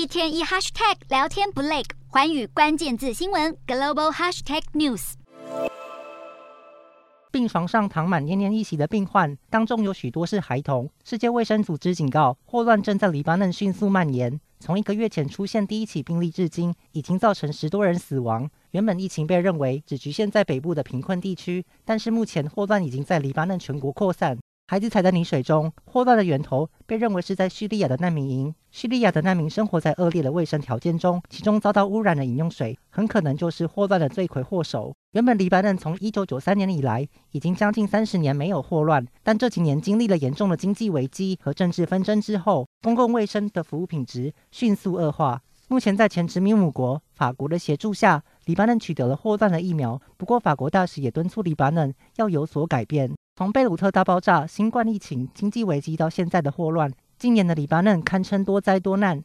一天一 hashtag 聊天不累，环宇关键字新闻 global hashtag news。病床上躺满奄奄一息的病患，当中有许多是孩童。世界卫生组织警告，霍乱正在黎巴嫩迅速蔓延。从一个月前出现第一起病例至今，已经造成十多人死亡。原本疫情被认为只局限在北部的贫困地区，但是目前霍乱已经在黎巴嫩全国扩散。孩子踩在泥水中，霍乱的源头被认为是在叙利亚的难民营。叙利亚的难民生活在恶劣的卫生条件中，其中遭到污染的饮用水很可能就是霍乱的罪魁祸首。原本黎巴嫩从1993年以来已经将近三十年没有霍乱，但这几年经历了严重的经济危机和政治纷争之后，公共卫生的服务品质迅速恶化。目前在前殖民母国法国的协助下，黎巴嫩取得了霍乱的疫苗。不过，法国大使也敦促黎巴嫩要有所改变。从贝鲁特大爆炸、新冠疫情、经济危机到现在的霍乱，今年的黎巴嫩堪称多灾多难。